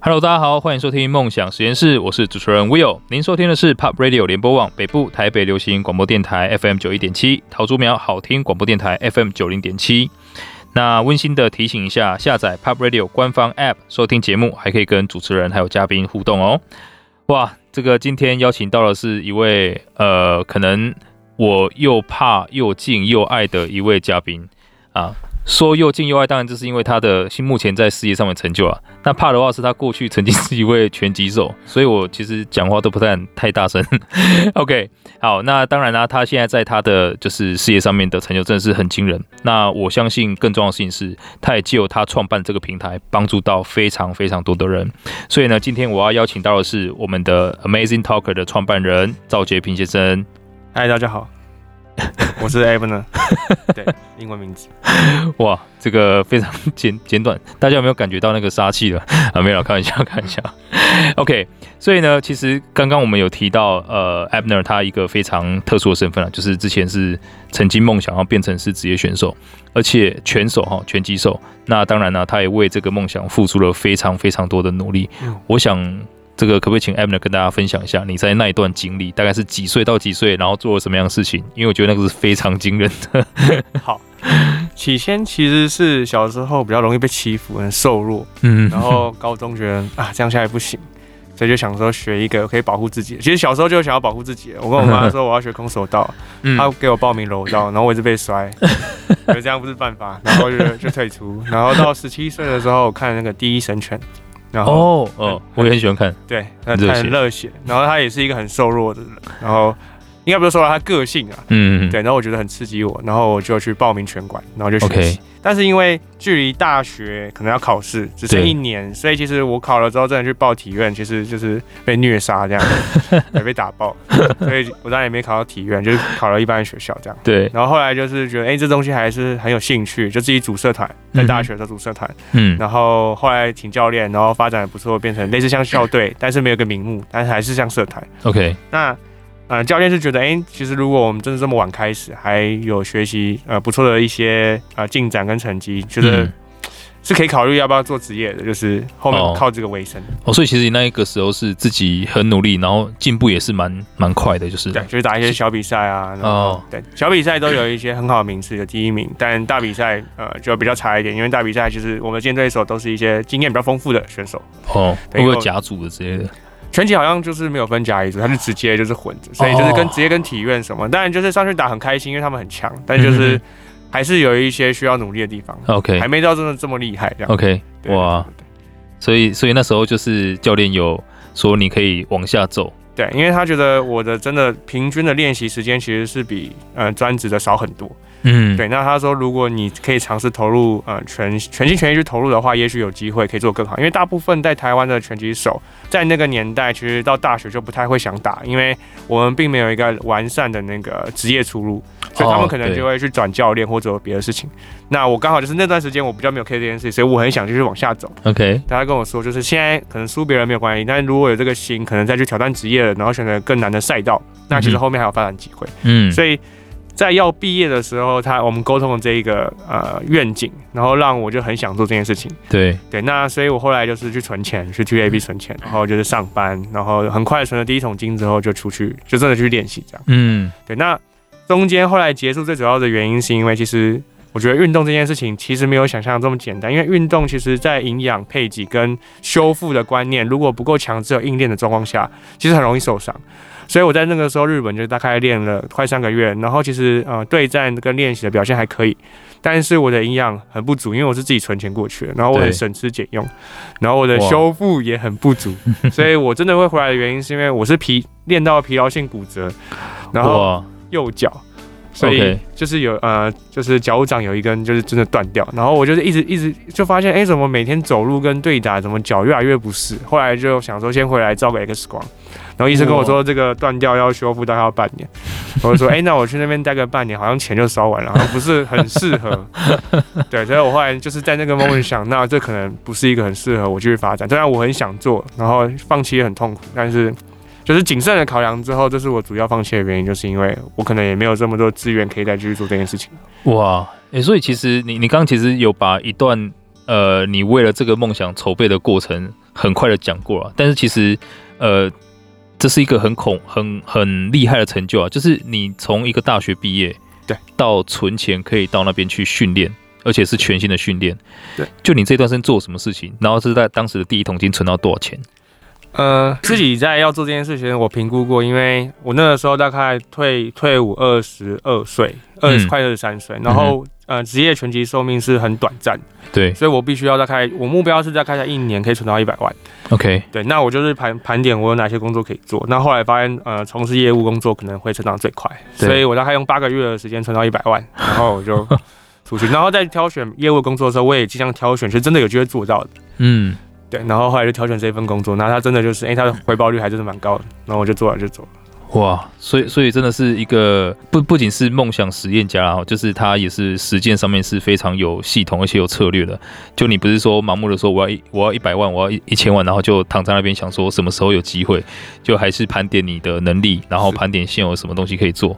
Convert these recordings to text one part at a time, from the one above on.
Hello，大家好，欢迎收听梦想实验室，我是主持人 Will。您收听的是 Pop Radio 联播网北部台北流行广播电台 FM 九一点七，桃竹苗好听广播电台 FM 九零点七。那温馨的提醒一下，下载 Pop Radio 官方 App 收听节目，还可以跟主持人还有嘉宾互动哦。哇，这个今天邀请到的是一位呃，可能我又怕又敬又爱的一位嘉宾啊。说又敬又爱，当然这是因为他的目前在事业上面成就啊。那怕的话是他过去曾经是一位拳击手，所以我其实讲话都不太太大声。OK，好，那当然啦、他现在在他的就是事业上面的成就真的是很惊人。那我相信更重要的事情是，他也借由他创办这个平台，帮助到非常非常多的人。所以呢，今天我要邀请到的是我们的 Amazing Talker 的创办人赵杰平先生。嗨，大家好。我是 Abner，对，英文名字。哇，这个非常简简短，大家有没有感觉到那个杀气了？啊，没有，开玩笑，开玩笑。OK，所以呢，其实刚刚我们有提到，呃，Abner 他一个非常特殊的身份啊，就是之前是曾经梦想要变成是职业选手，而且拳手哈，拳击手。那当然呢，他也为这个梦想付出了非常非常多的努力。我想。这个可不可以请 Abner 跟大家分享一下你在那一段经历，大概是几岁到几岁，然后做了什么样的事情？因为我觉得那个是非常惊人的。好，起先其实是小时候比较容易被欺负，很瘦弱，嗯，然后高中觉得啊这样下来不行，所以就想说学一个可以保护自己。其实小时候就想要保护自己，我跟我妈说我要学空手道，她给我报名柔道，然后我一直被摔，觉得这样不是办法，然后就就退出。然后到十七岁的时候，我看那个第一神拳。然后哦哦，我也很喜欢看，对，他很热血，然后他也是一个很瘦弱的人，然后应该不是说他个性啊，嗯，对，然后我觉得很刺激我，然后我就去报名拳馆，然后就学习。但是因为距离大学可能要考试只剩一年，所以其实我考了之后真的去报体院，其实就是被虐杀这样，也被打爆，所以我当然也没考到体院，就是考了一般的学校这样。对，然后后来就是觉得，哎，这东西还是很有兴趣，就自己组社团，在大学的时候组社团，嗯，然后后来请教练，然后发展的不错，变成类似像校队，但是没有个名目，但是还是像社团。OK，那。呃，教练是觉得，哎、欸，其实如果我们真的这么晚开始，还有学习呃不错的一些呃进展跟成绩，觉得是可以考虑要不要做职业的，就是后面靠这个为生。哦，所以其实你那一个时候是自己很努力，然后进步也是蛮蛮快的，就是对，就是打一些小比赛啊，然后哦，对，小比赛都有一些很好的名次，有第一名，但大比赛呃就比较差一点，因为大比赛就是我们的竞争对手都是一些经验比较丰富的选手。哦，会不会甲组的之类的？拳击好像就是没有分甲乙组，它是直接就是混着，所以就是跟直接跟体院什么，当然就是上去打很开心，因为他们很强，但就是还是有一些需要努力的地方。OK，还没到真的这么厉害这样。OK，哇，所以所以那时候就是教练有说你可以往下走，对，因为他觉得我的真的平均的练习时间其实是比呃专职的少很多。嗯，对，那他说，如果你可以尝试投入，呃，全全心全意去投入的话，也许有机会可以做更好。因为大部分在台湾的拳击手，在那个年代，其实到大学就不太会想打，因为我们并没有一个完善的那个职业出路，所以他们可能就会去转教练或者别的事情。那我刚好就是那段时间，我比较没有 care 这件事，所以我很想继续往下走。OK，大家跟我说，就是现在可能输别人没有关系，但是如果有这个心，可能再去挑战职业了，然后选择更难的赛道，那其实后面还有发展机会。嗯，所以。在要毕业的时候，他我们沟通了这一个呃愿景，然后让我就很想做这件事情。对对，那所以我后来就是去存钱，去 T A B 存钱，然后就是上班，然后很快存了第一桶金之后就出去，就真的去练习这样。嗯，对。那中间后来结束最主要的原因是因为其实我觉得运动这件事情其实没有想象这么简单，因为运动其实在营养配给跟修复的观念如果不够强，只有硬练的状况下，其实很容易受伤。所以我在那个时候，日本就大概练了快三个月，然后其实呃对战跟练习的表现还可以，但是我的营养很不足，因为我是自己存钱过去的，然后我很省吃俭用，然后我的修复也很不足，所以我真的会回来的原因是因为我是疲练到疲劳性骨折，然后右脚。所以就是有呃，就是脚掌有一根就是真的断掉，然后我就是一直一直就发现，哎，怎么每天走路跟对打，怎么脚越来越不适？后来就想说先回来照个 X 光，然后医生跟我说这个断掉要修复大概要半年，我就说，哎，那我去那边待个半年，好像钱就烧完了，好像不是很适合。对，所以我后来就是在那个 moment 想，那这可能不是一个很适合我继续发展，虽然我很想做，然后放弃也很痛苦，但是。就是谨慎的考量之后，这是我主要放弃的原因，就是因为我可能也没有这么多资源可以再继续做这件事情。哇，诶、欸，所以其实你你刚刚其实有把一段呃，你为了这个梦想筹备的过程很快的讲过了，但是其实呃，这是一个很恐很很厉害的成就啊，就是你从一个大学毕业，对，到存钱可以到那边去训练，而且是全新的训练，对，就你这段时间做什么事情，然后是在当时的第一桶金存到多少钱？呃，自己在要做这件事情，我评估过，因为我那个时候大概退退伍二十二岁，二十快二十三岁，然后、嗯、呃，职业拳击寿命是很短暂，对，所以我必须要大概，我目标是大概在一年可以存到一百万。OK，对，那我就是盘盘点我有哪些工作可以做，那后来发现，呃，从事业务工作可能会成长最快，所以我大概用八个月的时间存到一百万，然后我就出去，然后在挑选业务工作的时候，我也尽量挑选是真的有机会做到的，嗯。对，然后后来就挑选这份工作，那他真的就是，哎，他的回报率还真的蛮高的，然后我就做了就做了。哇，所以所以真的是一个不不仅是梦想实验家哈，就是他也是实践上面是非常有系统而且有策略的。就你不是说盲目的说我要一我要一百万，我要一一千万，然后就躺在那边想说什么时候有机会，就还是盘点你的能力，然后盘点现有什么东西可以做。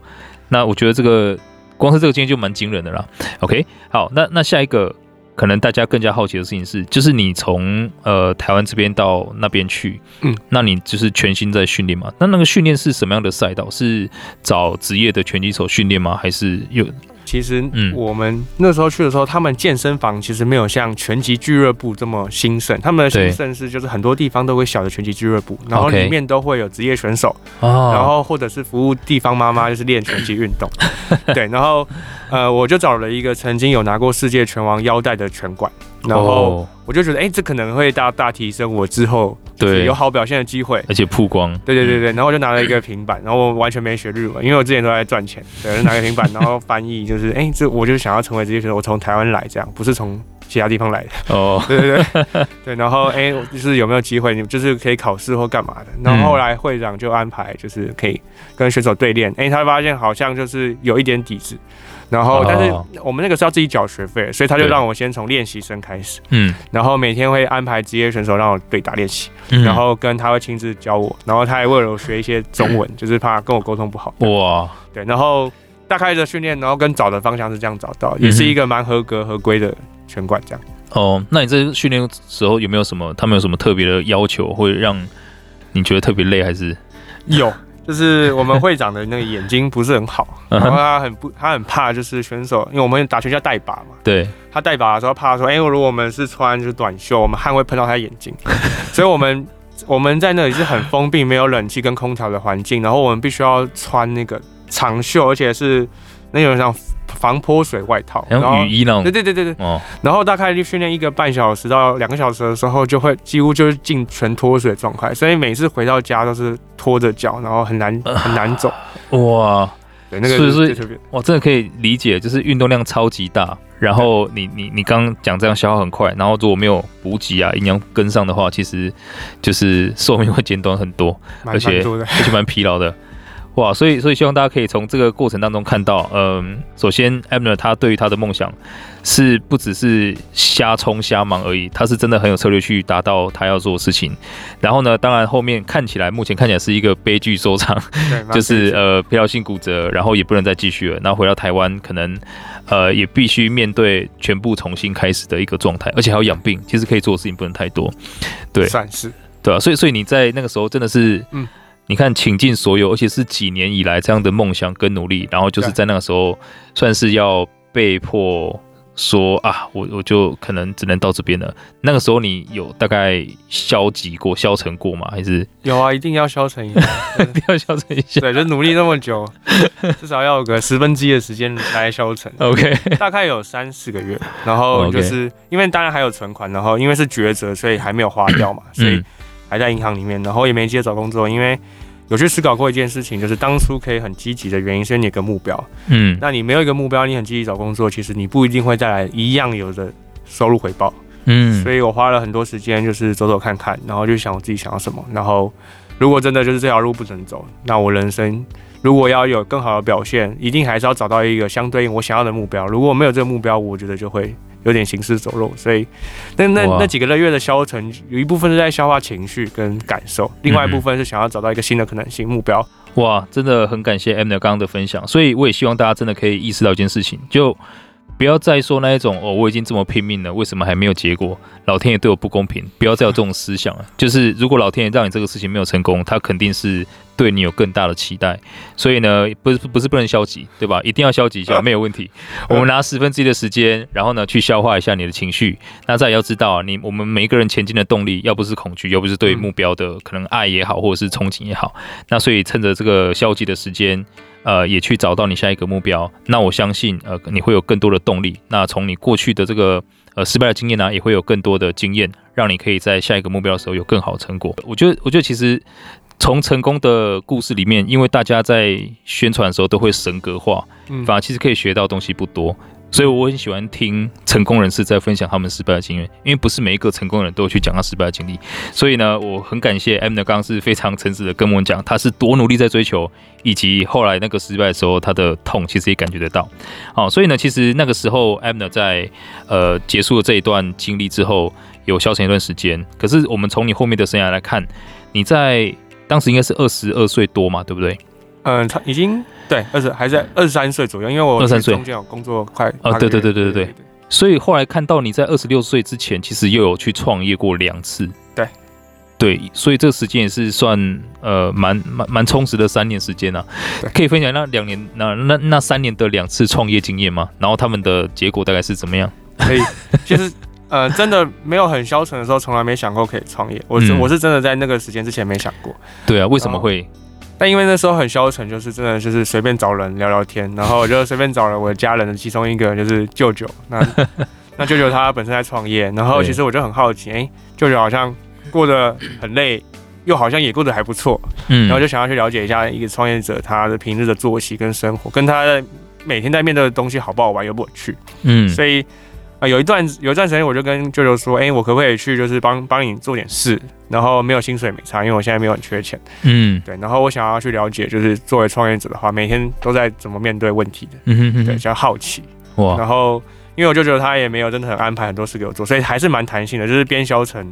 那我觉得这个光是这个经验就蛮惊人的啦。OK，好，那那下一个。可能大家更加好奇的事情是，就是你从呃台湾这边到那边去，嗯，那你就是全心在训练嘛？那那个训练是什么样的赛道？是找职业的拳击手训练吗？还是有？其实，嗯，我们那时候去的时候，他们健身房其实没有像拳击俱乐部这么兴盛。他们的兴盛是，就是很多地方都会小的拳击俱乐部，然后里面都会有职业选手，然后或者是服务地方妈妈，就是练拳击运动。对，然后呃，我就找了一个曾经有拿过世界拳王腰带的拳馆。然后我就觉得，哎、欸，这可能会大大提升我之后对有好表现的机会，而且曝光。对对对对，然后我就拿了一个平板，然后我完全没学日文，因为我之前都在赚钱。对，就拿个平板，然后翻译，就是，哎、欸，这我就想要成为这些选手，我从台湾来，这样不是从其他地方来的。哦，对对对对，然后哎、欸，就是有没有机会，你就是可以考试或干嘛的。然后后来会长就安排，就是可以跟选手对练。哎、欸，他发现好像就是有一点底子。然后，但是我们那个是要自己缴学费，所以他就让我先从练习生开始，嗯，然后每天会安排职业选手让我对打练习，然后跟他会亲自教我，然后他还为了我学一些中文，就是怕跟我沟通不好。哇，对，然后大概的训练，然后跟找的方向是这样找到，也是一个蛮合格合规的拳馆这样。哦，那你这训练时候有没有什么？他们有什么特别的要求，会让你觉得特别累，还是有？就是我们会长的那个眼睛不是很好，然后他很不，他很怕就是选手，因为我们打拳叫带把嘛。对。他带把的时候怕说，哎、欸，如果我们是穿就是短袖，我们汗会喷到他眼睛，所以我们我们在那里是很封闭、没有冷气跟空调的环境，然后我们必须要穿那个长袖，而且是那种像。防泼水外套，然后雨衣那种，对对对对对。哦，然后大概就训练一个半小时到两个小时的时候，就会几乎就是进全脱水状态，所以每次回到家都是拖着脚，然后很难很难走。哇，对，那个是是哇，真的可以理解，就是运动量超级大，然后你你你刚刚讲这样消耗很快，然后如果没有补给啊，营养跟上的话，其实就是寿命会减短很多，而且而且蛮疲劳的。哇，所以所以希望大家可以从这个过程当中看到，嗯，首先 Abner 他对于他的梦想是不只是瞎冲瞎忙而已，他是真的很有策略去达到他要做的事情。然后呢，当然后面看起来目前看起来是一个悲剧收场，就是呃疲劳性骨折，然后也不能再继续了。然后回到台湾，可能呃也必须面对全部重新开始的一个状态，而且还要养病，其实可以做的事情不能太多。对，算是对啊，所以所以你在那个时候真的是嗯。你看，倾尽所有，而且是几年以来这样的梦想跟努力，然后就是在那个时候，算是要被迫说啊，我我就可能只能到这边了。那个时候你有大概消极过、消沉过吗？还是有啊，一定要消沉一下，一定要消沉一下。对，就努力那么久，至少要有个十分之一的时间来消沉。OK，大概有三四个月，然后就是因为当然还有存款，然后因为是抉择，所以还没有花掉嘛，所以。还在银行里面，然后也没接着找工作，因为有去思考过一件事情，就是当初可以很积极的原因，是你有个目标。嗯，那你没有一个目标，你很积极找工作，其实你不一定会带来一样有的收入回报。嗯，所以我花了很多时间，就是走走看看，然后就想我自己想要什么。然后如果真的就是这条路不能走，那我人生如果要有更好的表现，一定还是要找到一个相对应我想要的目标。如果没有这个目标，我觉得就会。有点行尸走肉，所以那那那几个月的消沉，有一部分是在消化情绪跟感受，另外一部分是想要找到一个新的可能性目标。哇，真的很感谢 Abner 刚刚的分享，所以我也希望大家真的可以意识到一件事情，就不要再说那一种哦，我已经这么拼命了，为什么还没有结果？老天爷对我不公平，不要再有这种思想了。就是如果老天爷让你这个事情没有成功，他肯定是对你有更大的期待。所以呢，不是不是不能消极，对吧？一定要消极一下，没有问题。我们拿十分之一的时间，然后呢，去消化一下你的情绪。那再也要知道啊，你我们每一个人前进的动力，要不是恐惧，要不是对目标的可能爱也好，或者是憧憬也好。那所以趁着这个消极的时间。呃，也去找到你下一个目标。那我相信，呃，你会有更多的动力。那从你过去的这个呃失败的经验呢、啊，也会有更多的经验，让你可以在下一个目标的时候有更好的成果。我觉得，我觉得其实从成功的故事里面，因为大家在宣传的时候都会神格化，嗯，反而其实可以学到东西不多。所以我很喜欢听成功人士在分享他们失败的经验，因为不是每一个成功人都有去讲他失败的经历。所以呢，我很感谢 Abner 刚刚是非常诚实的跟我们讲，他是多努力在追求，以及后来那个失败的时候他的痛，其实也感觉得到。好，所以呢，其实那个时候 Abner 在呃结束了这一段经历之后，有消沉一段时间。可是我们从你后面的生涯来看，你在当时应该是二十二岁多嘛，对不对？嗯，他已经。对，二十还在二十三岁左右，因为我二十三岁中间有工作快啊，对对对对对对，所以后来看到你在二十六岁之前，其实又有去创业过两次，对对，所以这个时间也是算呃蛮蛮蛮充实的三年时间啊，可以分享那两年那那那三年的两次创业经验吗？然后他们的结果大概是怎么样？可以，其实呃真的没有很消沉的时候，从来没想过可以创业，我是、嗯、我是真的在那个时间之前没想过，对啊，为什么会？但因为那时候很消沉，就是真的就是随便找人聊聊天，然后我就随便找了我的家人的其中一个就是舅舅，那 那舅舅他本身在创业，然后其实我就很好奇，哎、欸，舅舅好像过得很累，又好像也过得还不错，嗯，然后就想要去了解一下一个创业者他的平日的作息跟生活，跟他每天在面对的东西好不好玩，有没有趣，嗯，所以。啊，有一段有一段时间，我就跟舅舅说，哎、欸，我可不可以去，就是帮帮你做点事，然后没有薪水没差，因为我现在没有很缺钱，嗯，对，然后我想要去了解，就是作为创业者的话，每天都在怎么面对问题的，嗯哼哼，对，比较好奇，哇，然后因为我舅舅他也没有真的很安排很多事给我做，所以还是蛮弹性的，就是边消沉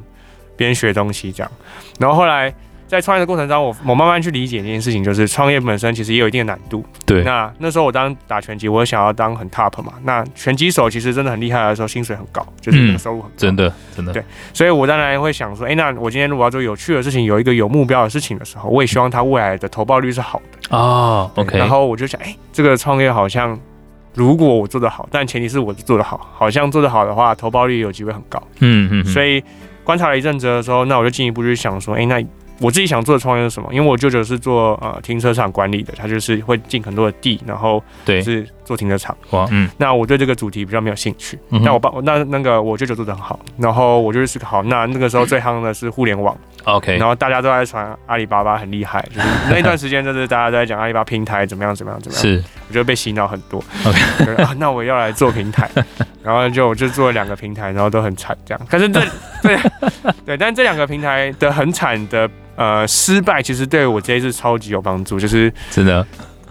边学东西这样，然后后来。在创业的过程中，我我慢慢去理解一件事情，就是创业本身其实也有一定的难度。对。那那时候我当打拳击，我想要当很 top 嘛。那拳击手其实真的很厉害的时候，薪水很高，就是那个收入很高。真的，真的。对。所以我当然会想说，哎、欸，那我今天如果要做有趣的事情，有一个有目标的事情的时候，我也希望它未来的投报率是好的。哦，OK。然后我就想，哎、欸，这个创业好像如果我做得好，但前提是我做得好，好像做得好的话，投报率有机会很高。嗯嗯。所以观察了一阵子的时候，那我就进一步去想说，哎、欸，那。我自己想做的创业是什么？因为我舅舅是做呃停车场管理的，他就是会进很多的地，然后对是做停车场。哇，嗯，那我对这个主题比较没有兴趣。嗯、那我爸那那个我舅舅做的很好，然后我就是思考，那那个时候最夯的是互联网，OK，然后大家都在传阿里巴巴很厉害，就是 那一段时间就是大家都在讲阿里巴巴平台怎么样怎么样怎么样。是，我觉得被洗脑很多。OK，啊，那我要来做平台，然后就我就做了两个平台，然后都很惨这样。可是这对对，但这两个平台的很惨的。呃，失败其实对我这一次超级有帮助，就是真的。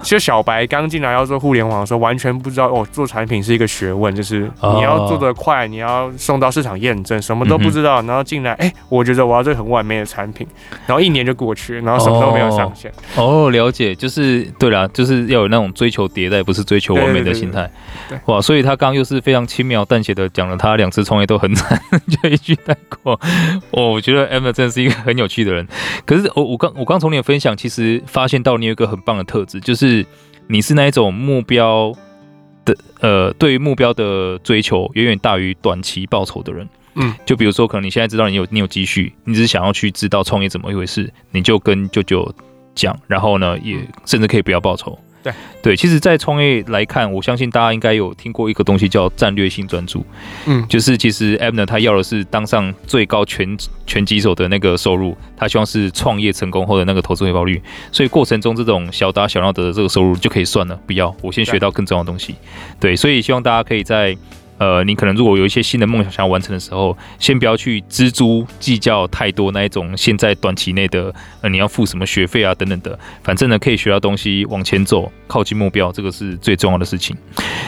就小白刚进来要做互联网的时候，完全不知道哦，做产品是一个学问，就是你要做得快，你要送到市场验证，什么都不知道，然后进来，哎、欸，我觉得我要做很完美的产品，然后一年就过去，然后什么都没有上线。哦，了解，就是对啦，就是要有那种追求迭代，不是追求完美的心态。哇，所以他刚刚又是非常轻描淡写的讲了他两次创业都很惨，就一句带过。哦，我觉得 Abner 真的是一个很有趣的人。可是我我刚我刚从你的分享，其实发现到你有一个很棒的特质，就是。是，你是那一种目标的，呃，对于目标的追求远远大于短期报酬的人。嗯，就比如说，可能你现在知道你有你有积蓄，你只是想要去知道创业怎么一回事，你就跟舅舅讲，然后呢，也甚至可以不要报酬。对对，其实，在创业来看，我相信大家应该有听过一个东西叫战略性专注。嗯，就是其实 Abner 他要的是当上最高拳拳击手的那个收入，他希望是创业成功后的那个投资回报率。所以过程中这种小打小闹的这个收入就可以算了，不要，我先学到更重要的东西。对，所以希望大家可以在。呃，你可能如果有一些新的梦想想要完成的时候，先不要去錙铢计较太多那一种现在短期内的呃你要付什么学费啊等等的，反正呢可以学到东西往前走，靠近目标，这个是最重要的事情。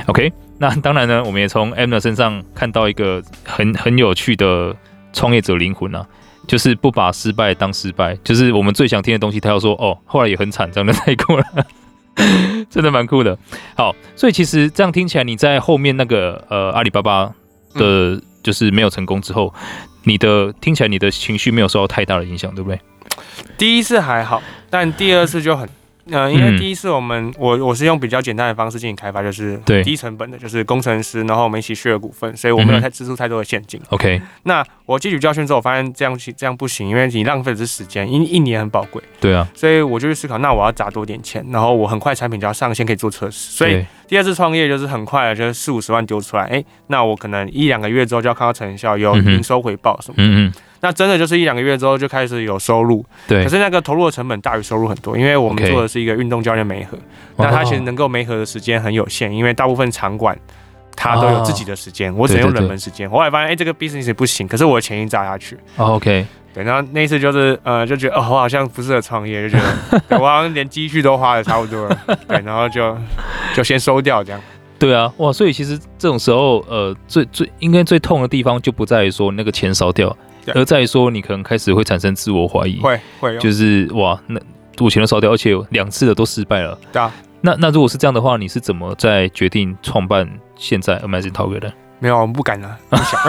OK，那当然呢，我们也从 Abner 身上看到一个很很有趣的创业者灵魂啊，就是不把失败当失败，就是我们最想听的东西。他要说哦，后来也很惨，这样的 太过了。真的蛮酷的。好，所以其实这样听起来，你在后面那个呃阿里巴巴的，嗯、就是没有成功之后，你的听起来你的情绪没有受到太大的影响，对不对？第一次还好，但第二次就很。呃，因为第一次我们、嗯、我我是用比较简单的方式进行开发，就是低成本的，就是工程师，然后我们一起 share 股份，所以我没有太支出太多的现金。OK，、嗯、那我汲取教训之后，我发现这样这样不行，因为你浪费的是时间，一一年很宝贵。对啊，所以我就去思考，那我要砸多点钱，然后我很快产品就要上线，可以做测试。所以第二次创业就是很快的，就是四五十万丢出来，哎、欸，那我可能一两个月之后就要看到成效，有营收回报什么的。嗯嗯。那真的就是一两个月之后就开始有收入，对。可是那个投入的成本大于收入很多，因为我们做的是一个运动教练媒合，那他其实能够媒合的时间很有限，因为大部分场馆他都有自己的时间，我只能用冷门时间。后来发现，哎，这个 business 不行，可是我的钱一砸下去，OK。对，然后那一次就是呃，就觉得哦，我好像不适合创业，就觉得 我好像连积蓄都花的差不多了，对，然后就就先收掉这样。对啊，哇，所以其实这种时候，呃，最最应该最痛的地方就不在于说那个钱烧掉。而再说，你可能开始会产生自我怀疑，会会，就是哇，那我钱都烧掉，而且两次的都失败了。对啊，那那如果是这样的话，你是怎么在决定创办现在 Amazing Talker 的？没有，我们不敢啊，不想。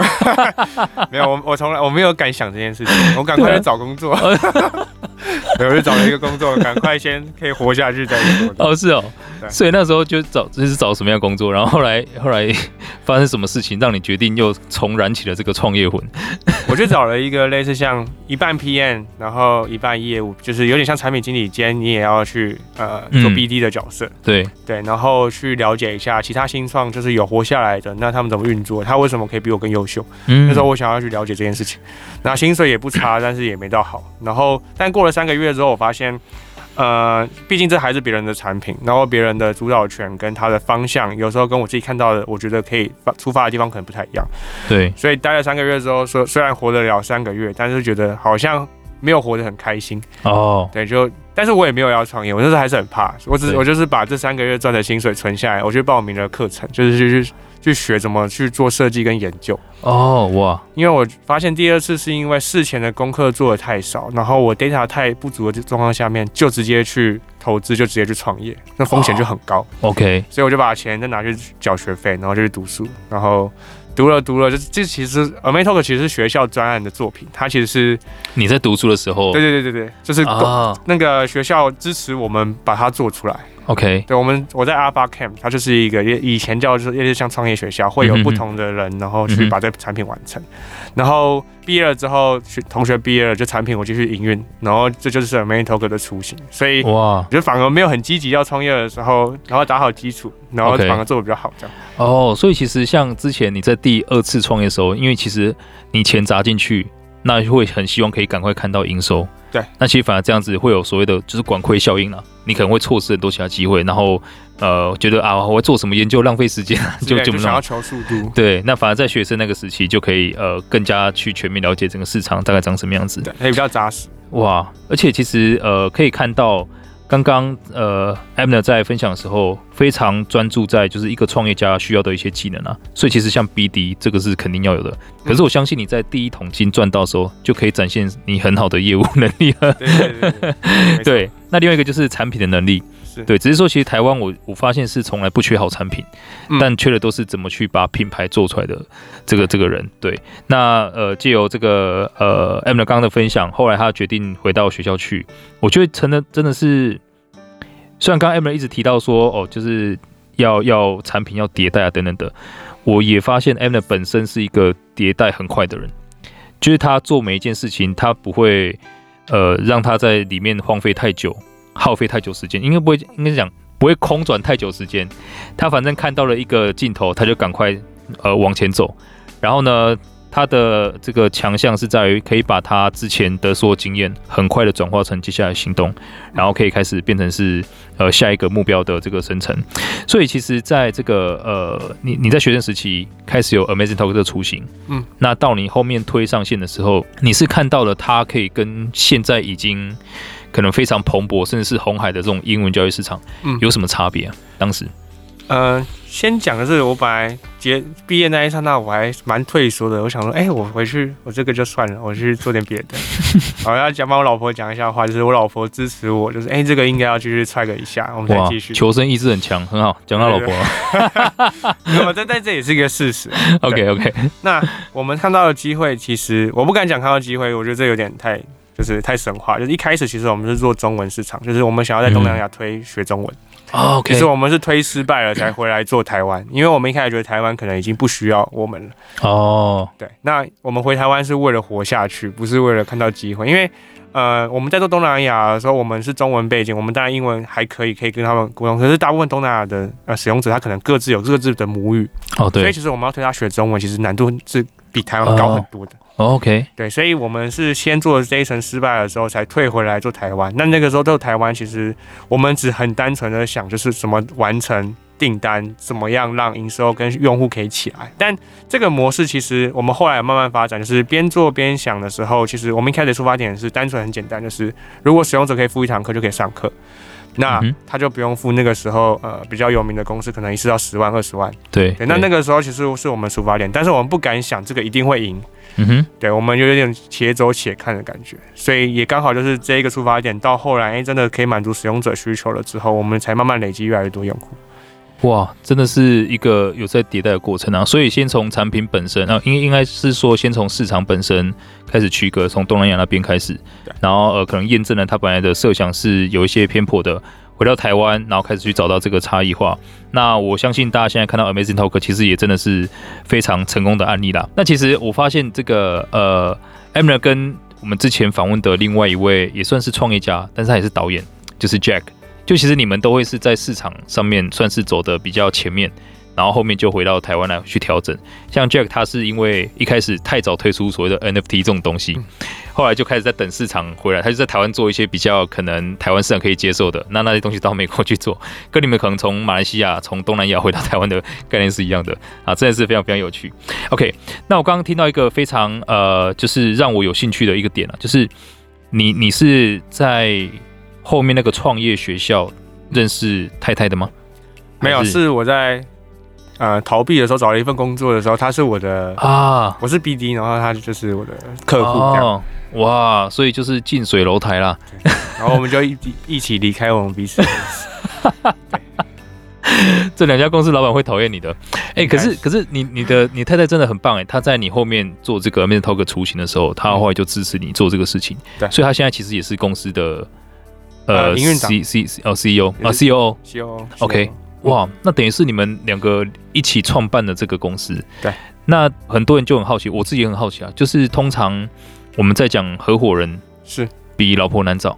没有，我我从来我没有敢想这件事情，我赶快去找工作。对，我就找了一个工作，赶快先可以活下去再说。哦，是哦，所以那时候就找就是找什么样的工作，然后后来后来 发生什么事情让你决定又重燃起了这个创业魂？我就找了一个类似像一半 PM，然后一半业务，就是有点像产品经理兼你也要去呃做 BD 的角色。对对，然后去了解一下其他新创，就是有活下来的，那他们怎么运作？他为什么可以比我更优秀？嗯那时候我想要去了解这件事情。那薪水也不差，但是也没到好。然后但过了三个月。之后我发现，呃，毕竟这还是别人的产品，然后别人的主导权跟他的方向，有时候跟我自己看到的，我觉得可以发出发的地方可能不太一样。对，所以待了三个月之后，说虽然活得了三个月，但是觉得好像没有活得很开心。哦，对，就，但是我也没有要创业，我就是还是很怕，我只我就是把这三个月赚的薪水存下来，我去报名了课程，就是去去。学怎么去做设计跟研究哦，哇！因为我发现第二次是因为事前的功课做的太少，然后我 data 太不足的状况下面，就直接去投资，就直接去创业，那风险就很高。Oh, OK，所以我就把钱再拿去缴学费，然后就去读书，然后读了读了，就这其实 Amazing 其实是学校专案的作品，它其实是你在读书的时候，对对对对对，就是那个学校支持我们把它做出来。OK，对，我们我在 Alpha Camp，它就是一个以前叫就是也是像创业学校，会有不同的人，然后去把这个产品完成。然后毕业了之后，学同学毕业了，就产品我继续营运，然后这就是 Amazing Talker 的雏形。所以哇，就反而没有很积极要创业的时候，然后打好基础，然后反而做的比较好这样。哦，所以其实像之前你在第二次创业的时候，因为其实你钱砸进去，那会很希望可以赶快看到营收。对，那其实反而这样子会有所谓的就是管窥效应了，你可能会错失很多其他机会，然后呃觉得啊，我会做什么研究浪费时间，就就想要求速度。对，那反而在学生那个时期就可以呃更加去全面了解整个市场大概长什么样子，对，也比较扎实。哇，而且其实呃可以看到。刚刚呃，Amner 在分享的时候非常专注在就是一个创业家需要的一些技能啊，所以其实像 BD 这个是肯定要有的。可是我相信你在第一桶金赚到的时候，就可以展现你很好的业务能力了。对对对，对，对，那另外一个就是产品的能力。对，只是说其实台湾我我发现是从来不缺好产品，嗯、但缺的都是怎么去把品牌做出来的这个这个人。对，那呃借由这个呃 Abner 刚刚的分享，后来他决定回到学校去，我觉得真的真的是，虽然刚刚 Abner 一直提到说哦，就是要要产品要迭代啊等等的，我也发现 Abner 本身是一个迭代很快的人，就是他做每一件事情，他不会呃让他在里面荒废太久。耗费太久时间，应该不会，应该讲不会空转太久时间。他反正看到了一个镜头，他就赶快呃往前走。然后呢，他的这个强项是在于可以把他之前的所有经验很快的转化成接下来行动，然后可以开始变成是呃下一个目标的这个生成。所以其实在这个呃你你在学生时期开始有 Amazing Talker 的雏形，嗯，那到你后面推上线的时候，你是看到了他可以跟现在已经。可能非常蓬勃，甚至是红海的这种英文教育市场，嗯，有什么差别啊？当时，呃。先讲的是，我本来结毕业那一刹那，我还蛮退缩的。我想说，哎、欸，我回去，我这个就算了，我去做点别的。我要讲帮我老婆讲一下话，就是我老婆支持我，就是哎、欸，这个应该要继续踹个一下，我们再继续。求生意志很强，很好，讲到老婆了。那么，但但这也是一个事实。OK OK。那我们看到的机会，其实我不敢讲看到机会，我觉得这有点太就是太神话。就是一开始其实我们是做中文市场，就是我们想要在东南亚推学中文。嗯哦其实我们是推失败了才回来做台湾，因为我们一开始觉得台湾可能已经不需要我们了。哦，对，那我们回台湾是为了活下去，不是为了看到机会。因为呃，我们在做东南亚的时候，我们是中文背景，我们当然英文还可以，可以跟他们沟通。可是大部分东南亚的呃使用者，他可能各自有各自的母语。哦，对。所以其实我们要推他学中文，其实难度是比台湾高很多的。哦，OK。对，所以我们是先做这一层失败的时候，才退回来做台湾。那那个时候做台湾，其实我们只很单纯的想，就是怎么完成订单，怎么样让营收跟用户可以起来。但这个模式其实我们后来慢慢发展，就是边做边想的时候，其实我们一开始出发点是单纯很简单，就是如果使用者可以付一堂课就可以上课。那他就不用付那个时候呃比较有名的公司可能一次要十万二十万，对，对，那那个时候其实是我们出发点，但是我们不敢想这个一定会赢，嗯哼，对，我们就有点且走且看的感觉，所以也刚好就是这一个出发点到后来真的可以满足使用者需求了之后，我们才慢慢累积越来越多用户。哇，真的是一个有在迭代的过程啊！所以先从产品本身啊，应应该是说先从市场本身开始区隔，从东南亚那边开始，然后呃可能验证了他本来的设想是有一些偏颇的，回到台湾，然后开始去找到这个差异化。那我相信大家现在看到 Amazing Talk 其实也真的是非常成功的案例啦。那其实我发现这个呃 Abner 跟我们之前访问的另外一位也算是创业家，但是他也是导演，就是 Jack。就其实你们都会是在市场上面算是走的比较前面，然后后面就回到台湾来去调整。像 Jack 他是因为一开始太早推出所谓的 NFT 这种东西，后来就开始在等市场回来，他就在台湾做一些比较可能台湾市场可以接受的，那那些东西到美国去做，跟你们可能从马来西亚、从东南亚回到台湾的概念是一样的啊，真的是非常非常有趣。OK，那我刚刚听到一个非常呃，就是让我有兴趣的一个点啊，就是你你是在。后面那个创业学校认识太太的吗？没有，是我在呃逃避的时候找了一份工作的时候，他是我的啊，我是 BD，然后他就是我的客户。哦，哇，所以就是近水楼台啦。然后我们就一一起离开我们彼此。这两家公司老板会讨厌你的。哎、欸，可是可是你你的你太太真的很棒哎，她在你后面做这个 Talker 雏形的时候，她后来就支持你做这个事情。对，所以她现在其实也是公司的。呃，营运长，C C 哦，C E O 啊，C O C O OK，哇，那等于是你们两个一起创办的这个公司。对，那很多人就很好奇，我自己也很好奇啊，就是通常我们在讲合伙人是。比老婆难找，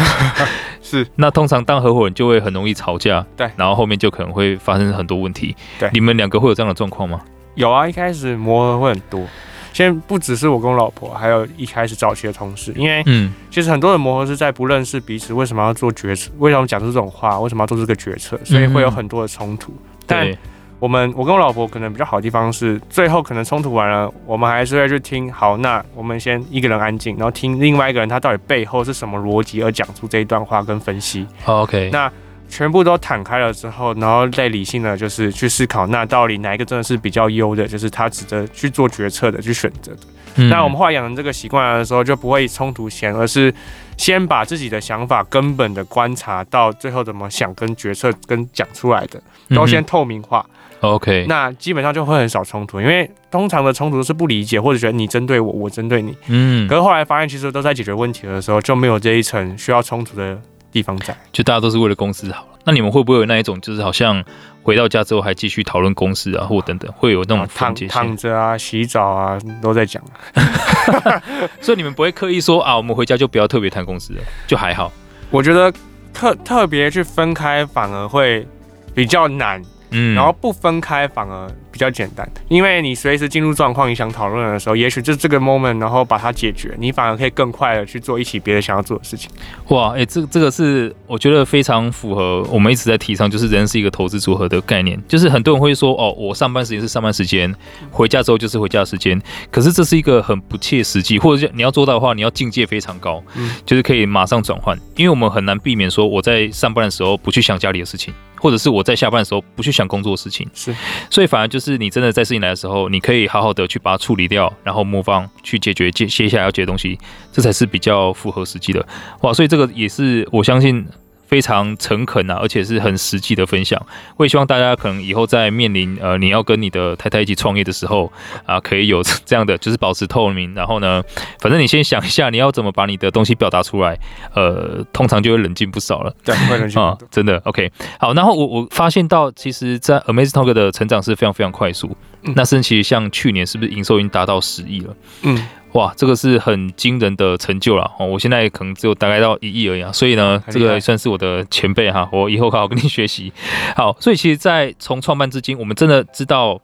是，那通常当合伙人就会很容易吵架，对，然后后面就可能会发生很多问题。对，你们两个会有这样的状况吗？有啊，一开始磨合会很多。现在不只是我跟我老婆，还有一开始早期的同事，因为嗯，其实很多的磨合是在不认识彼此，为什么要做决策？为什么讲出这种话？为什么要做这个决策？所以会有很多的冲突。但我们，我跟我老婆可能比较好的地方是，最后可能冲突完了，我们还是会去听。好，那我们先一个人安静，然后听另外一个人他到底背后是什么逻辑而讲出这一段话跟分析。OK，那。全部都坦开了之后，然后再理性的就是去思考，那到底哪一个真的是比较优的，就是他值得去做决策的，去选择的。嗯、那我们后来养成这个习惯的时候，就不会冲突先，而是先把自己的想法根本的观察到最后怎么想跟决策跟讲出来的，都先透明化。嗯、OK，那基本上就会很少冲突，因为通常的冲突都是不理解或者觉得你针对我，我针对你。嗯，可是后来发现，其实都在解决问题的时候，就没有这一层需要冲突的地方在，就大家都是为了公司好了。那你们会不会有那一种，就是好像回到家之后还继续讨论公司啊，或等等，会有那种躺躺着啊、洗澡啊都在讲。所以你们不会刻意说啊，我们回家就不要特别谈公司了，就还好。我觉得特特别去分开反而会比较难。嗯，然后不分开反而比较简单，因为你随时进入状况，你想讨论的时候，也许就这个 moment，然后把它解决，你反而可以更快的去做一起别的想要做的事情。哇，哎、欸，这这个是我觉得非常符合我们一直在提倡，就是人是一个投资组合的概念。就是很多人会说，哦，我上班时间是上班时间，回家之后就是回家的时间。可是这是一个很不切实际，或者你要做到的话，你要境界非常高，嗯，就是可以马上转换，因为我们很难避免说我在上班的时候不去想家里的事情。或者是我在下班的时候不去想工作的事情，是，所以反而就是你真的在事情来的时候，你可以好好的去把它处理掉，然后魔方去解决接接下来要解的东西，这才是比较符合实际的。哇，所以这个也是我相信。非常诚恳啊，而且是很实际的分享。我也希望大家可能以后在面临呃你要跟你的太太一起创业的时候啊，可以有 这样的，就是保持透明。然后呢，反正你先想一下你要怎么把你的东西表达出来，呃，通常就会冷静不少了。对，会冷静 啊，真的。OK，好。然后我我发现到，其实，在 Amazing Talker 的成长是非常非常快速。嗯、那甚至其实像去年是不是营收已经达到十亿了？嗯。哇，这个是很惊人的成就了哦！我现在可能只有大概到一亿而已啊，所以呢，这个算是我的前辈哈，我以后好好跟你学习。好，所以其实，在从创办至今，我们真的知道，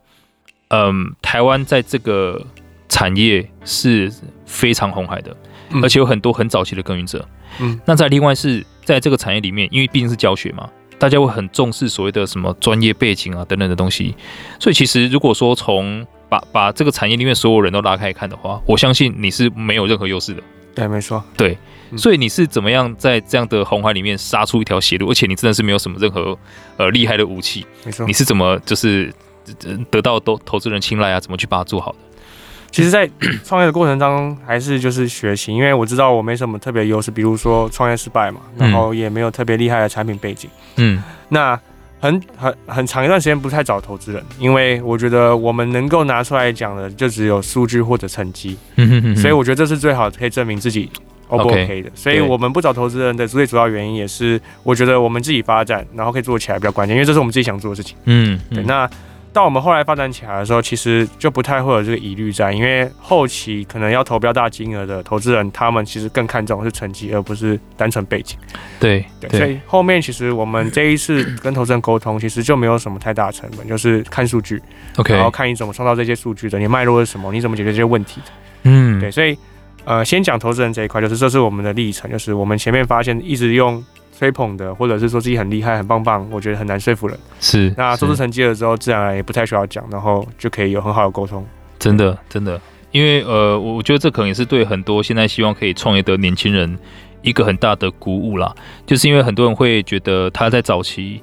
嗯，台湾在这个产业是非常红海的，而且有很多很早期的耕耘者。嗯，那在另外是在这个产业里面，因为毕竟是教学嘛，大家会很重视所谓的什么专业背景啊等等的东西，所以其实如果说从把把这个产业里面所有人都拉开看的话，我相信你是没有任何优势的。对，没错。对，所以你是怎么样在这样的红海里面杀出一条血路？而且你真的是没有什么任何呃厉害的武器。没错。你是怎么就是得到都投资人青睐啊？怎么去把它做好的？其实，在 创业的过程当中，还是就是学习，因为我知道我没什么特别优势，比如说创业失败嘛，然后也没有特别厉害的产品背景。嗯。那。很很很长一段时间不太找投资人，因为我觉得我们能够拿出来讲的就只有数据或者成绩，所以我觉得这是最好可以证明自己 O 不 OK 的。所以我们不找投资人的最主要原因也是，我觉得我们自己发展，然后可以做起来比较关键，因为这是我们自己想做的事情。嗯，对，那。到我们后来发展起来的时候，其实就不太会有这个疑虑在，因为后期可能要投标大金额的投资人，他们其实更看重的是成绩，而不是单纯背景。对对，所以后面其实我们这一次跟投资人沟通，其实就没有什么太大的成本，就是看数据，OK，然后看你怎么创造这些数据的，你脉络是什么，你怎么解决这些问题的。嗯，对，所以呃，先讲投资人这一块，就是这是我们的历程，就是我们前面发现一直用。吹捧的，或者是说自己很厉害、很棒棒，我觉得很难说服人。是，那做出成绩了之后，自然也不太需要讲，然后就可以有很好的沟通。真的，真的，因为呃，我觉得这可能也是对很多现在希望可以创业的年轻人一个很大的鼓舞啦。就是因为很多人会觉得他在早期，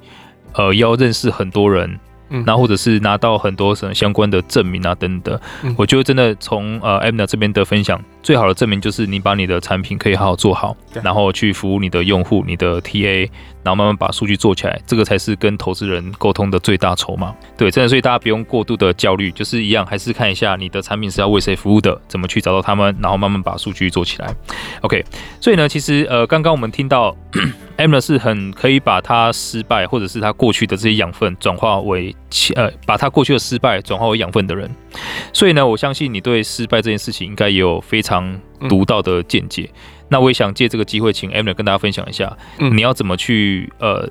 呃，要认识很多人。嗯，那或者是拿到很多什么相关的证明啊等等我觉得真的从呃 Abner 这边的分享，最好的证明就是你把你的产品可以好好做好，然后去服务你的用户、你的 TA，然后慢慢把数据做起来，这个才是跟投资人沟通的最大筹码。对，真的，所以大家不用过度的焦虑，就是一样，还是看一下你的产品是要为谁服务的，怎么去找到他们，然后慢慢把数据做起来。OK，所以呢，其实呃，刚刚我们听到。Abner 是很可以把他失败或者是他过去的这些养分转化为呃，把他过去的失败转化为养分的人，所以呢，我相信你对失败这件事情应该也有非常独到的见解。嗯、那我也想借这个机会，请 Abner 跟大家分享一下，嗯、你要怎么去呃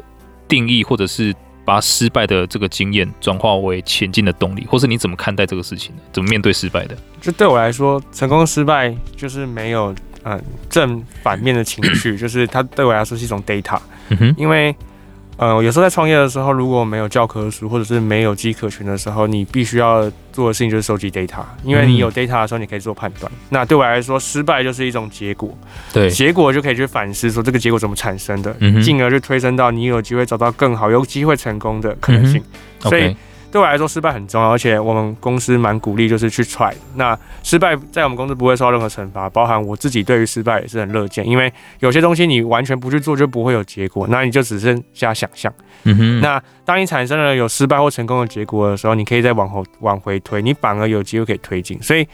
定义或者是把失败的这个经验转化为前进的动力，或是你怎么看待这个事情的？怎么面对失败的？就对我来说，成功失败就是没有。嗯，正反面的情绪 就是它对我来说是一种 data，因为，呃，有时候在创业的时候，如果没有教科书或者是没有机可循的时候，你必须要做的事情就是收集 data，因为你有 data 的时候，你可以做判断。嗯、那对我来说，失败就是一种结果，对，结果就可以去反思说这个结果怎么产生的，进、而去推升到你有机会找到更好、有机会成功的可能性，嗯、所以。对我来说，失败很重要，而且我们公司蛮鼓励，就是去 try。那失败在我们公司不会受到任何惩罚，包含我自己对于失败也是很乐见，因为有些东西你完全不去做就不会有结果，那你就只剩下想象。嗯哼。那当你产生了有失败或成功的结果的时候，你可以再往后往回推，你反而有机会可以推进。所以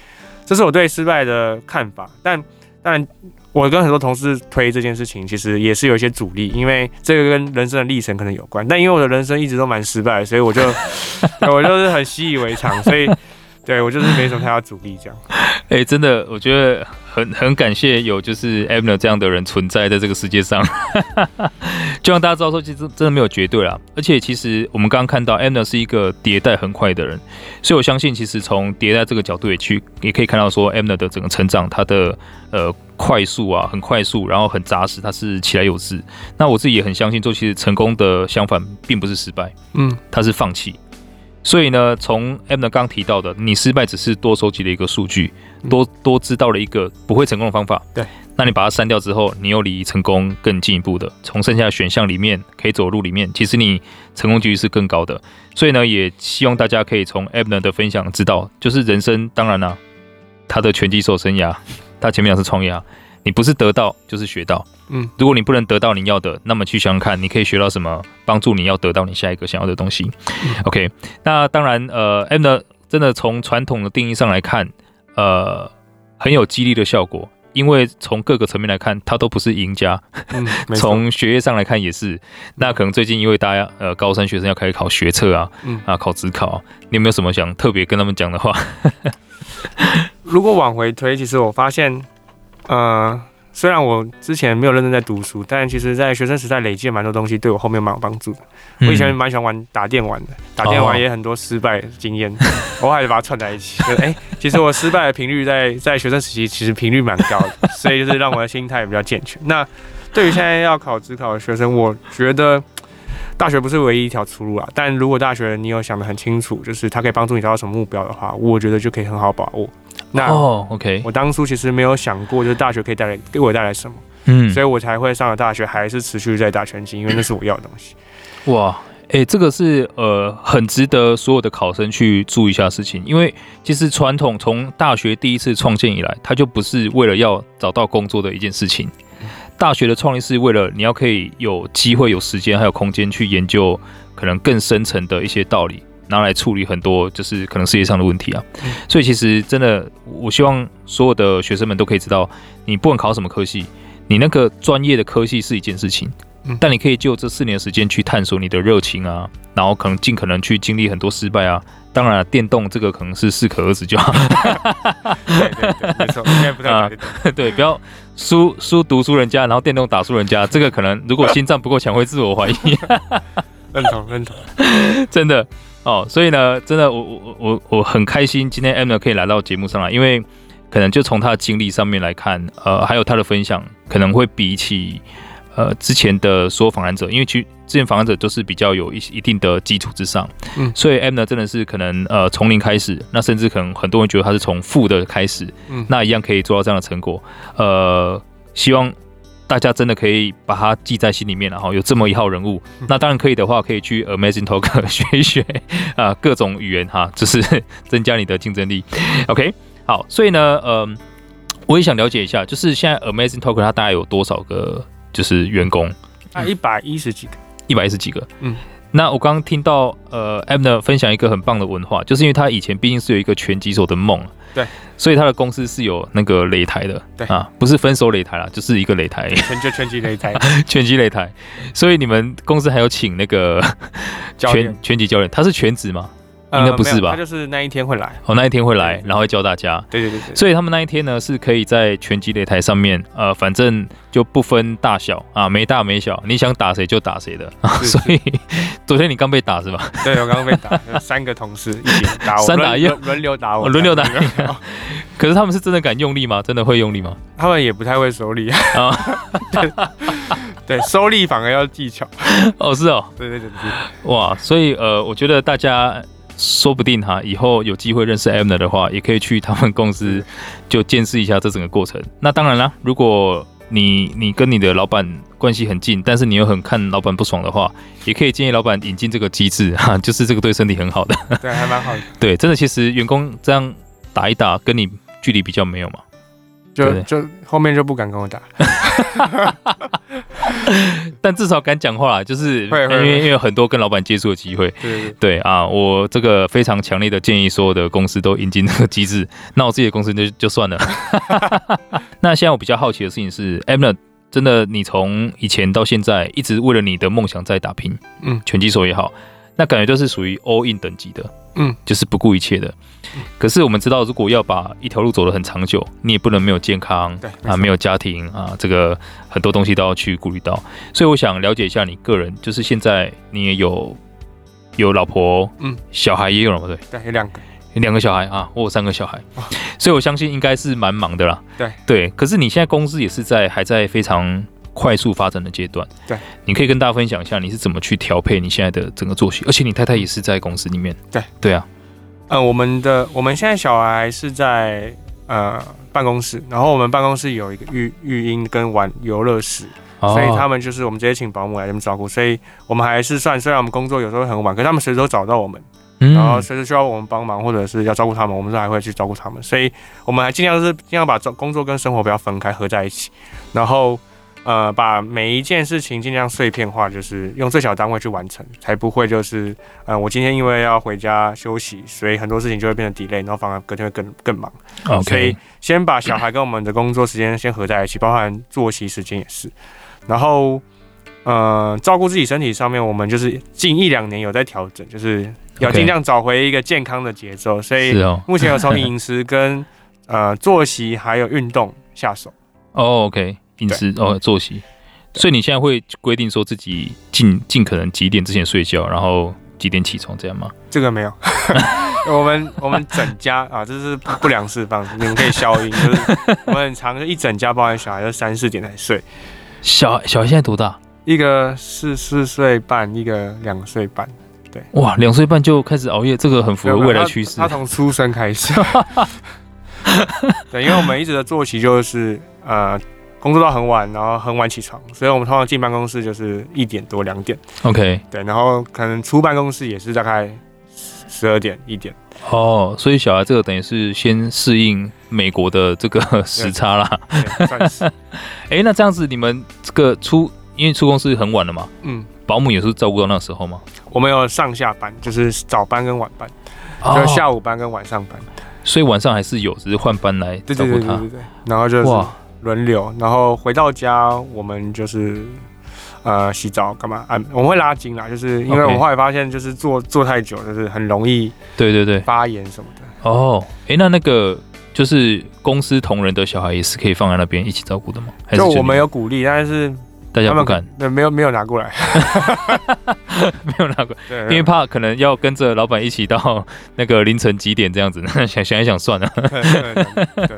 这是我对失败的看法。但当然。我跟很多同事推这件事情，其实也是有一些阻力，因为这个跟人生的历程可能有关。但因为我的人生一直都蛮失败，所以我就 我就是很习以为常，所以对我就是没什么太大阻力这样。哎、欸，真的，我觉得。很很感谢有就是 Abner 这样的人存在在这个世界上，就让大家知道说，其实真的没有绝对啦。而且其实我们刚刚看到 Abner 是一个迭代很快的人，所以我相信其实从迭代这个角度也去也可以看到说 Abner 的整个成长，他的呃快速啊，很快速，然后很扎实，他是起来有致。那我自己也很相信，说其实成功的相反并不是失败，嗯，他是放弃。所以呢，从 Abner 刚提到的，你失败只是多收集了一个数据，多多知道了一个不会成功的方法。对，那你把它删掉之后，你又离成功更进一步的，从剩下的选项里面可以走路里面，其实你成功几率是更高的。所以呢，也希望大家可以从 Abner 的分享知道，就是人生当然啦、啊，他的拳击手生涯，他前面讲是创业啊。你不是得到就是学到，嗯，如果你不能得到你要的，那么去想想看，你可以学到什么，帮助你要得到你下一个想要的东西。嗯、OK，那当然，呃，Abner 真的从传统的定义上来看，呃，很有激励的效果，因为从各个层面来看，他都不是赢家。嗯，从学业上来看也是。那可能最近因为大家呃高三学生要开始考学测啊，嗯啊考职考，你有没有什么想特别跟他们讲的话？如果往回推，其实我发现。呃，虽然我之前没有认真在读书，但其实在学生时代累积了蛮多东西，对我后面蛮有帮助的。我以前蛮喜欢玩打电玩的，打电玩也很多失败经验，我还是把它串在一起。哎、欸，其实我失败的频率在在学生时期其实频率蛮高的，所以就是让我的心态也比较健全。那对于现在要考职考的学生，我觉得。大学不是唯一一条出路啊，但如果大学你有想得很清楚，就是它可以帮助你达到什么目标的话，我觉得就可以很好把握。那哦，OK，我当初其实没有想过，就是大学可以带来给我带来什么，嗯，所以我才会上了大学，还是持续在打拳击，因为那是我要的东西。哇，哎、欸，这个是呃很值得所有的考生去注意一下事情，因为其实传统从大学第一次创建以来，它就不是为了要找到工作的一件事情。大学的创立是为了你要可以有机会、有时间还有空间去研究可能更深层的一些道理，拿来处理很多就是可能世界上的问题啊。所以其实真的，我希望所有的学生们都可以知道，你不管考什么科系，你那个专业的科系是一件事情，但你可以就这四年的时间去探索你的热情啊，然后可能尽可能去经历很多失败啊。当然了，电动这个可能是适可而止就好。对对对，没错，应该不太打电动。对，不要输输读书人家，然后电动打输人家，这个可能如果心脏不够强会自我怀疑。认 同认同，真的哦。所以呢，真的我我我我很开心今天 Abner 可以来到节目上来，因为可能就从他的经历上面来看，呃，还有他的分享，可能会比起。呃，之前的所有访谈者，因为其实之前访谈者都是比较有一一定的基础之上，嗯，所以 Abner 呢真的是可能呃从零开始，那甚至可能很多人觉得他是从负的开始，嗯，那一样可以做到这样的成果，呃，希望大家真的可以把它记在心里面，然后有这么一号人物，那当然可以的话，可以去 Amazing Talker 学一学啊、呃，各种语言哈，就是增加你的竞争力。OK，好，所以呢，嗯、呃，我也想了解一下，就是现在 Amazing Talker 它大概有多少个？就是员工啊，一百一十几个，一百一十几个。嗯，那我刚刚听到呃，Abner 分享一个很棒的文化，就是因为他以前毕竟是有一个拳击手的梦，对，所以他的公司是有那个擂台的，对。啊，不是分手擂台啦，就是一个擂台，拳 就拳击擂台，拳击擂台。所以你们公司还有请那个拳拳击教练，他是全职吗？应该不是吧？他就是那一天会来，哦，那一天会来，然后会教大家。对对对对。所以他们那一天呢，是可以在拳击擂台上面，呃，反正就不分大小啊，没大没小，你想打谁就打谁的。所以昨天你刚被打是吧？对，我刚刚被打，三个同事一起打我，三打一，轮流打我，轮流打。可是他们是真的敢用力吗？真的会用力吗？他们也不太会收力 啊。对，收力反而要技巧。哦，是哦。对对对对。哇，所以呃，我觉得大家。说不定哈，以后有机会认识 Abner 的话，也可以去他们公司就见识一下这整个过程。那当然啦，如果你你跟你的老板关系很近，但是你又很看老板不爽的话，也可以建议老板引进这个机制哈，就是这个对身体很好的。对，还蛮好的。对，真的，其实员工这样打一打，跟你距离比较没有嘛。就就后面就不敢跟我打，但至少敢讲话啦，就是因为因为很多跟老板接触的机会，对对，对。啊，我这个非常强烈的建议所有的公司都引进这个机制，那我自己的公司就就算了。那现在我比较好奇的事情是，Abner 真的你从以前到现在一直为了你的梦想在打拼，嗯，拳击手也好，那感觉就是属于 all in 等级的。嗯，就是不顾一切的。可是我们知道，如果要把一条路走得很长久，你也不能没有健康，对啊，没有家庭啊，这个很多东西都要去顾虑到。所以我想了解一下你个人，就是现在你也有有老婆，嗯，小孩也有了吗？对，对，有两个，有两个小孩啊，我有三个小孩，所以我相信应该是蛮忙的啦。对对，可是你现在公司也是在还在非常。快速发展的阶段，对，你可以跟大家分享一下你是怎么去调配你现在的整个作息，而且你太太也是在公司里面，对，对啊，呃，我们的我们现在小孩是在呃办公室，然后我们办公室有一个育育婴跟玩游乐室，所以他们就是我们直接请保姆来这边照顾，所以我们还是算，虽然我们工作有时候很晚，可是他们随时都找到我们。然后随时需要我们帮忙，或者是要照顾他们，我们都还会去照顾他们。所以我们还尽量是尽量把工作跟生活不要分开，合在一起。然后呃，把每一件事情尽量碎片化，就是用最小单位去完成，才不会就是呃，我今天因为要回家休息，所以很多事情就会变得 delay，然后反而隔天会更更忙。所以先把小孩跟我们的工作时间先合在一起，包含作息时间也是。然后呃，照顾自己身体上面，我们就是近一两年有在调整，就是。要尽量找回一个健康的节奏.所以目前有从饮食跟呃作息还有运动下手。哦、oh,，OK，饮食哦作息，所以你现在会规定说自己尽尽可能几点之前睡觉，然后几点起床这样吗？这个没有，我们我们整家啊，这是不良示范，你们可以消音，就是我们很长就一整家包含小孩，就三四点才睡。小小孩现在多大？一个四四岁半，一个两岁半。对，哇，两岁半就开始熬夜，这个很符合未来趋势。他从出生开始，对，因为我们一直的作息就是呃，工作到很晚，然后很晚起床，所以我们通常进办公室就是一点多两点。OK，对，然后可能出办公室也是大概十二点一点。哦，所以小孩这个等于是先适应美国的这个 时差啦。算是。哎、欸，那这样子你们这个出，因为出公司很晚了嘛？嗯。保姆也是照顾到那时候吗？我们有上下班，就是早班跟晚班，哦、就是下午班跟晚上班，所以晚上还是有，只是换班来照顾他。对对对对对。然后就是轮流，然后回到家我们就是呃洗澡干嘛？按我们会拉筋啦，就是因为我后来发现就是坐坐太久就是很容易对对对发炎什么的。哦，哎、欸，那那个就是公司同仁的小孩也是可以放在那边一起照顾的吗？就我们有鼓励，但是。大家不敢，对，没有没有拿过来，没有拿过来，因为怕可能要跟着老板一起到那个凌晨几点这样子，想想一想算了。对，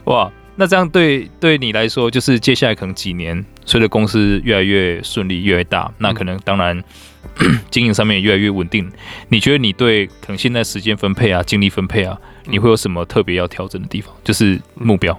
哇，那这样对对你来说，就是接下来可能几年，随着公司越来越顺利，越来越大，那可能当然 经营上面也越来越稳定。你觉得你对可能现在时间分配啊、精力分配啊，你会有什么特别要调整的地方？就是目标。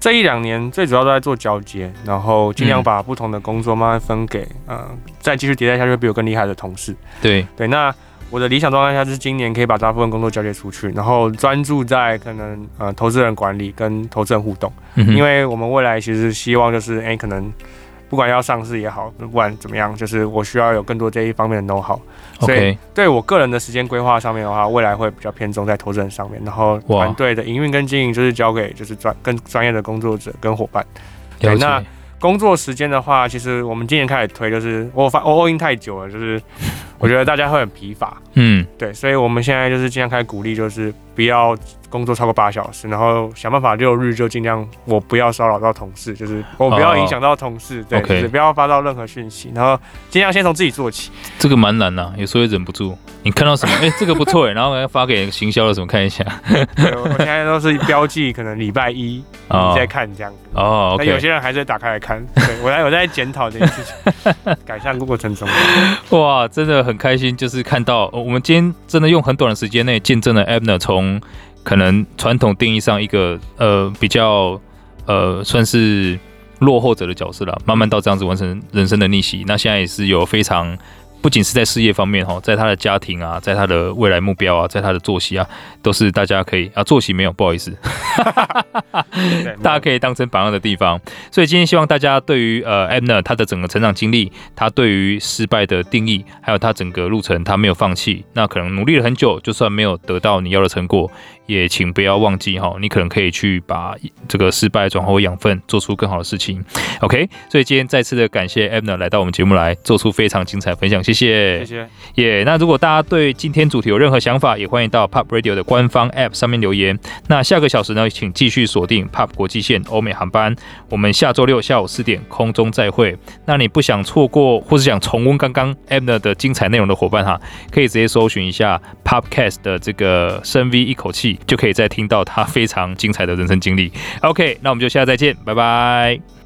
这一两年最主要都在做交接，然后尽量把不同的工作慢慢分给，嗯、呃，再继续迭代下去，比我更厉害的同事。对对，那我的理想状态下就是今年可以把大部分工作交接出去，然后专注在可能呃投资人管理跟投资人互动，嗯，因为我们未来其实希望就是哎可能。不管要上市也好，不管怎么样，就是我需要有更多这一方面的 know how。所以对我个人的时间规划上面的话，未来会比较偏重在投资人上面，然后团队的营运跟经营就是交给就是专更专业的工作者跟伙伴。对，那工作时间的话，其实我们今年开始推，就是我发我 all in 太久了，就是我觉得大家会很疲乏。嗯，对，所以我们现在就是尽量开始鼓励，就是不要。工作超过八小时，然后想办法六日就尽量我不要骚扰到同事，就是我不要影响到同事，对，就是不要发到任何讯息，然后尽量先从自己做起。这个蛮难呐，有时候也忍不住。你看到什么？哎，这个不错哎，然后要发给行销的什么看一下。对，我现在都是标记，可能礼拜一你再看这样。哦，那有些人还是打开来看。对，我在我在检讨这件事情，改善过程中。哇，真的很开心，就是看到我们今天真的用很短的时间内见证了 Abner 从。可能传统定义上一个呃比较呃算是落后者的角色了，慢慢到这样子完成人生的逆袭。那现在也是有非常。不仅是在事业方面哈，在他的家庭啊，在他的未来目标啊，在他的作息啊，都是大家可以啊，作息没有不好意思，大家可以当成榜样的地方。所以今天希望大家对于呃 Abner 他的整个成长经历，他对于失败的定义，还有他整个路程，他没有放弃。那可能努力了很久，就算没有得到你要的成果，也请不要忘记哈，你可能可以去把这个失败转化为养分，做出更好的事情。OK，所以今天再次的感谢 Abner 来到我们节目来做出非常精彩分享。谢谢，谢谢，耶、yeah！那如果大家对今天主题有任何想法，也欢迎到 Pop Radio 的官方 App 上面留言。那下个小时呢，请继续锁定 Pop 国际线欧美航班。我们下周六下午四点空中再会。那你不想错过或是想重温刚刚 Abner 的精彩内容的伙伴哈，可以直接搜寻一下 Popcast 的这个深 V 一口气，就可以再听到他非常精彩的人生经历。OK，那我们就下次再见，拜拜。